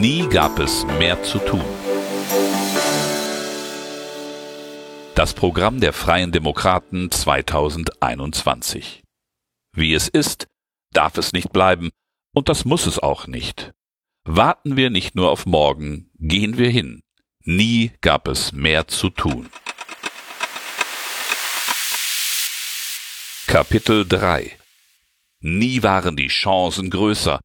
Nie gab es mehr zu tun. Das Programm der Freien Demokraten 2021. Wie es ist, darf es nicht bleiben, und das muss es auch nicht. Warten wir nicht nur auf morgen, gehen wir hin. Nie gab es mehr zu tun. Kapitel 3 Nie waren die Chancen größer.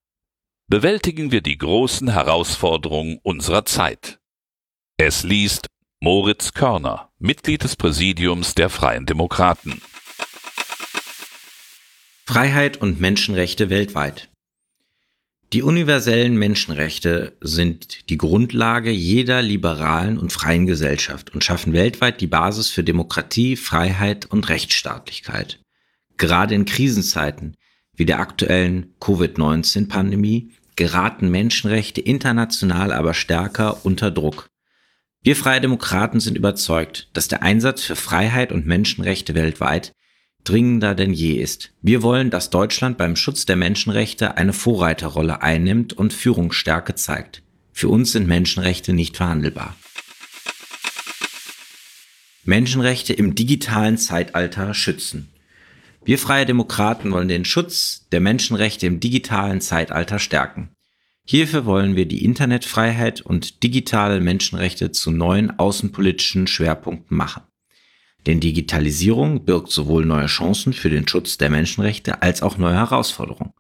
Bewältigen wir die großen Herausforderungen unserer Zeit. Es liest Moritz Körner, Mitglied des Präsidiums der Freien Demokraten. Freiheit und Menschenrechte weltweit. Die universellen Menschenrechte sind die Grundlage jeder liberalen und freien Gesellschaft und schaffen weltweit die Basis für Demokratie, Freiheit und Rechtsstaatlichkeit. Gerade in Krisenzeiten wie der aktuellen Covid-19-Pandemie geraten Menschenrechte international aber stärker unter Druck. Wir Freie Demokraten sind überzeugt, dass der Einsatz für Freiheit und Menschenrechte weltweit dringender denn je ist. Wir wollen, dass Deutschland beim Schutz der Menschenrechte eine Vorreiterrolle einnimmt und Führungsstärke zeigt. Für uns sind Menschenrechte nicht verhandelbar. Menschenrechte im digitalen Zeitalter schützen. Wir Freie Demokraten wollen den Schutz der Menschenrechte im digitalen Zeitalter stärken. Hierfür wollen wir die Internetfreiheit und digitale Menschenrechte zu neuen außenpolitischen Schwerpunkten machen. Denn Digitalisierung birgt sowohl neue Chancen für den Schutz der Menschenrechte als auch neue Herausforderungen.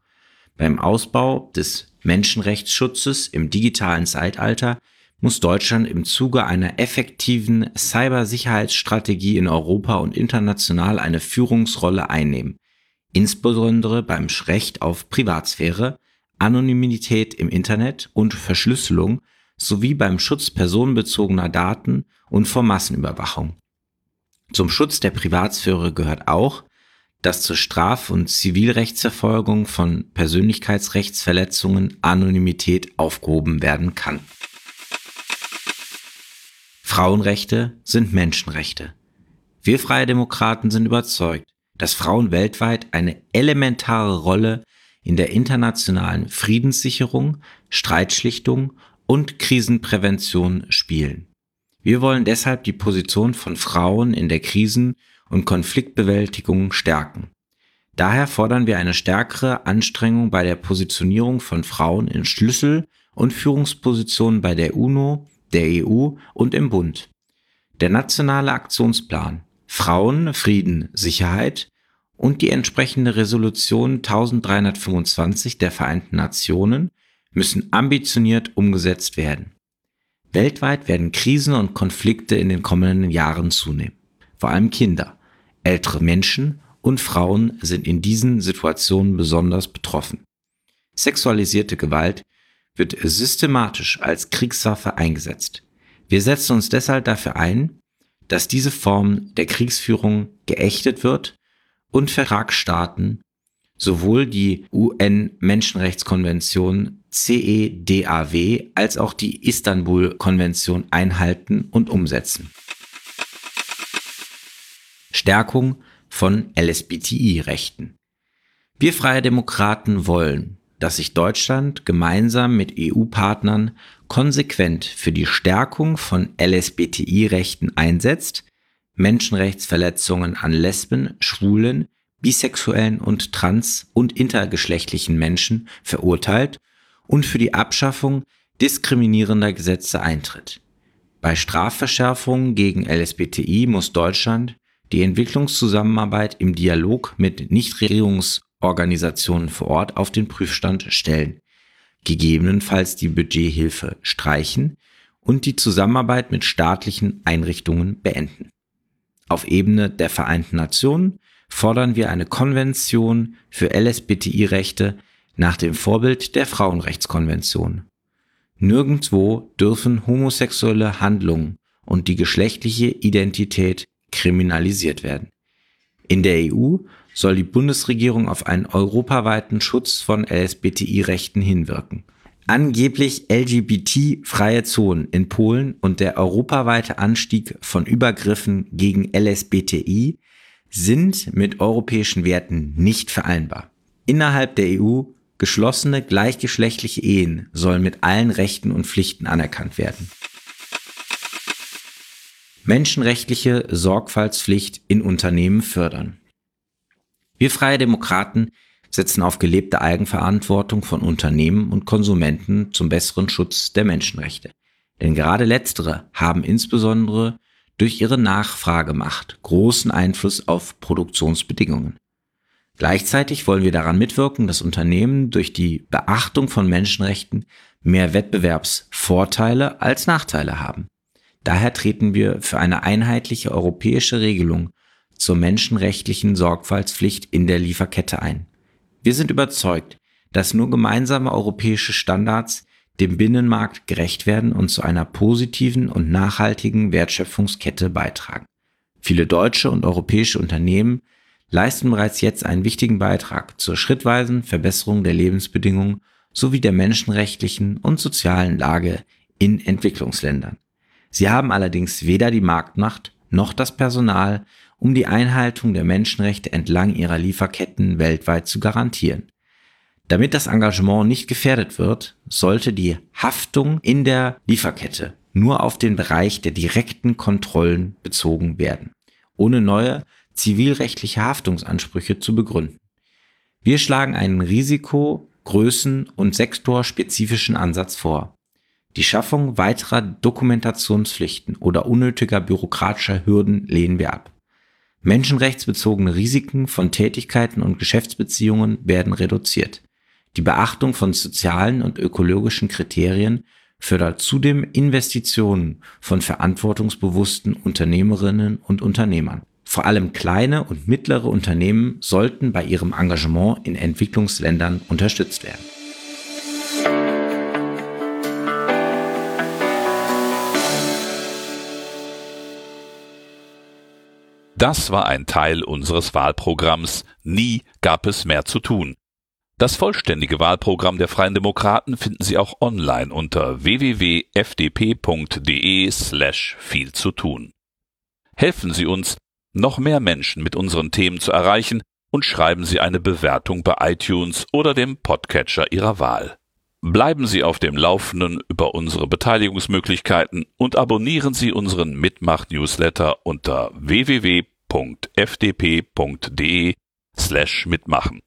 Beim Ausbau des Menschenrechtsschutzes im digitalen Zeitalter muss Deutschland im Zuge einer effektiven Cybersicherheitsstrategie in Europa und international eine Führungsrolle einnehmen, insbesondere beim Recht auf Privatsphäre, Anonymität im Internet und Verschlüsselung sowie beim Schutz personenbezogener Daten und vor Massenüberwachung. Zum Schutz der Privatsphäre gehört auch, dass zur Straf- und Zivilrechtsverfolgung von Persönlichkeitsrechtsverletzungen Anonymität aufgehoben werden kann. Frauenrechte sind Menschenrechte. Wir Freie Demokraten sind überzeugt, dass Frauen weltweit eine elementare Rolle in der internationalen Friedenssicherung, Streitschlichtung und Krisenprävention spielen. Wir wollen deshalb die Position von Frauen in der Krisen- und Konfliktbewältigung stärken. Daher fordern wir eine stärkere Anstrengung bei der Positionierung von Frauen in Schlüssel- und Führungspositionen bei der UNO, der EU und im Bund. Der nationale Aktionsplan Frauen, Frieden, Sicherheit und die entsprechende Resolution 1325 der Vereinten Nationen müssen ambitioniert umgesetzt werden. Weltweit werden Krisen und Konflikte in den kommenden Jahren zunehmen. Vor allem Kinder, ältere Menschen und Frauen sind in diesen Situationen besonders betroffen. Sexualisierte Gewalt wird systematisch als Kriegswaffe eingesetzt. Wir setzen uns deshalb dafür ein, dass diese Form der Kriegsführung geächtet wird und Vertragsstaaten sowohl die UN-Menschenrechtskonvention CEDAW als auch die Istanbul-Konvention einhalten und umsetzen. Stärkung von LSBTI-Rechten. Wir Freie Demokraten wollen, dass sich Deutschland gemeinsam mit EU-Partnern konsequent für die Stärkung von LSBTI-Rechten einsetzt, Menschenrechtsverletzungen an Lesben, Schwulen, bisexuellen und trans- und intergeschlechtlichen Menschen verurteilt und für die Abschaffung diskriminierender Gesetze eintritt. Bei Strafverschärfungen gegen LSBTI muss Deutschland die Entwicklungszusammenarbeit im Dialog mit Nichtregierungs- Organisationen vor Ort auf den Prüfstand stellen, gegebenenfalls die Budgethilfe streichen und die Zusammenarbeit mit staatlichen Einrichtungen beenden. Auf Ebene der Vereinten Nationen fordern wir eine Konvention für LSBTI-Rechte nach dem Vorbild der Frauenrechtskonvention. Nirgendwo dürfen homosexuelle Handlungen und die geschlechtliche Identität kriminalisiert werden. In der EU soll die Bundesregierung auf einen europaweiten Schutz von LSBTI-Rechten hinwirken. Angeblich LGBT-freie Zonen in Polen und der europaweite Anstieg von Übergriffen gegen LSBTI sind mit europäischen Werten nicht vereinbar. Innerhalb der EU Geschlossene gleichgeschlechtliche Ehen sollen mit allen Rechten und Pflichten anerkannt werden. Menschenrechtliche Sorgfaltspflicht in Unternehmen fördern. Wir Freie Demokraten setzen auf gelebte Eigenverantwortung von Unternehmen und Konsumenten zum besseren Schutz der Menschenrechte. Denn gerade letztere haben insbesondere durch ihre Nachfragemacht großen Einfluss auf Produktionsbedingungen. Gleichzeitig wollen wir daran mitwirken, dass Unternehmen durch die Beachtung von Menschenrechten mehr Wettbewerbsvorteile als Nachteile haben. Daher treten wir für eine einheitliche europäische Regelung zur menschenrechtlichen Sorgfaltspflicht in der Lieferkette ein. Wir sind überzeugt, dass nur gemeinsame europäische Standards dem Binnenmarkt gerecht werden und zu einer positiven und nachhaltigen Wertschöpfungskette beitragen. Viele deutsche und europäische Unternehmen leisten bereits jetzt einen wichtigen Beitrag zur schrittweisen Verbesserung der Lebensbedingungen sowie der menschenrechtlichen und sozialen Lage in Entwicklungsländern. Sie haben allerdings weder die Marktmacht noch das Personal, um die Einhaltung der Menschenrechte entlang ihrer Lieferketten weltweit zu garantieren. Damit das Engagement nicht gefährdet wird, sollte die Haftung in der Lieferkette nur auf den Bereich der direkten Kontrollen bezogen werden, ohne neue zivilrechtliche Haftungsansprüche zu begründen. Wir schlagen einen Risiko-, Größen- und sektorspezifischen Ansatz vor. Die Schaffung weiterer Dokumentationspflichten oder unnötiger bürokratischer Hürden lehnen wir ab. Menschenrechtsbezogene Risiken von Tätigkeiten und Geschäftsbeziehungen werden reduziert. Die Beachtung von sozialen und ökologischen Kriterien fördert zudem Investitionen von verantwortungsbewussten Unternehmerinnen und Unternehmern. Vor allem kleine und mittlere Unternehmen sollten bei ihrem Engagement in Entwicklungsländern unterstützt werden. Das war ein Teil unseres Wahlprogramms Nie gab es mehr zu tun. Das vollständige Wahlprogramm der Freien Demokraten finden Sie auch online unter www.fdp.de slash viel zu tun. Helfen Sie uns, noch mehr Menschen mit unseren Themen zu erreichen und schreiben Sie eine Bewertung bei iTunes oder dem Podcatcher Ihrer Wahl. Bleiben Sie auf dem Laufenden über unsere Beteiligungsmöglichkeiten und abonnieren Sie unseren Mitmach-Newsletter unter www.fdp.de slash mitmachen.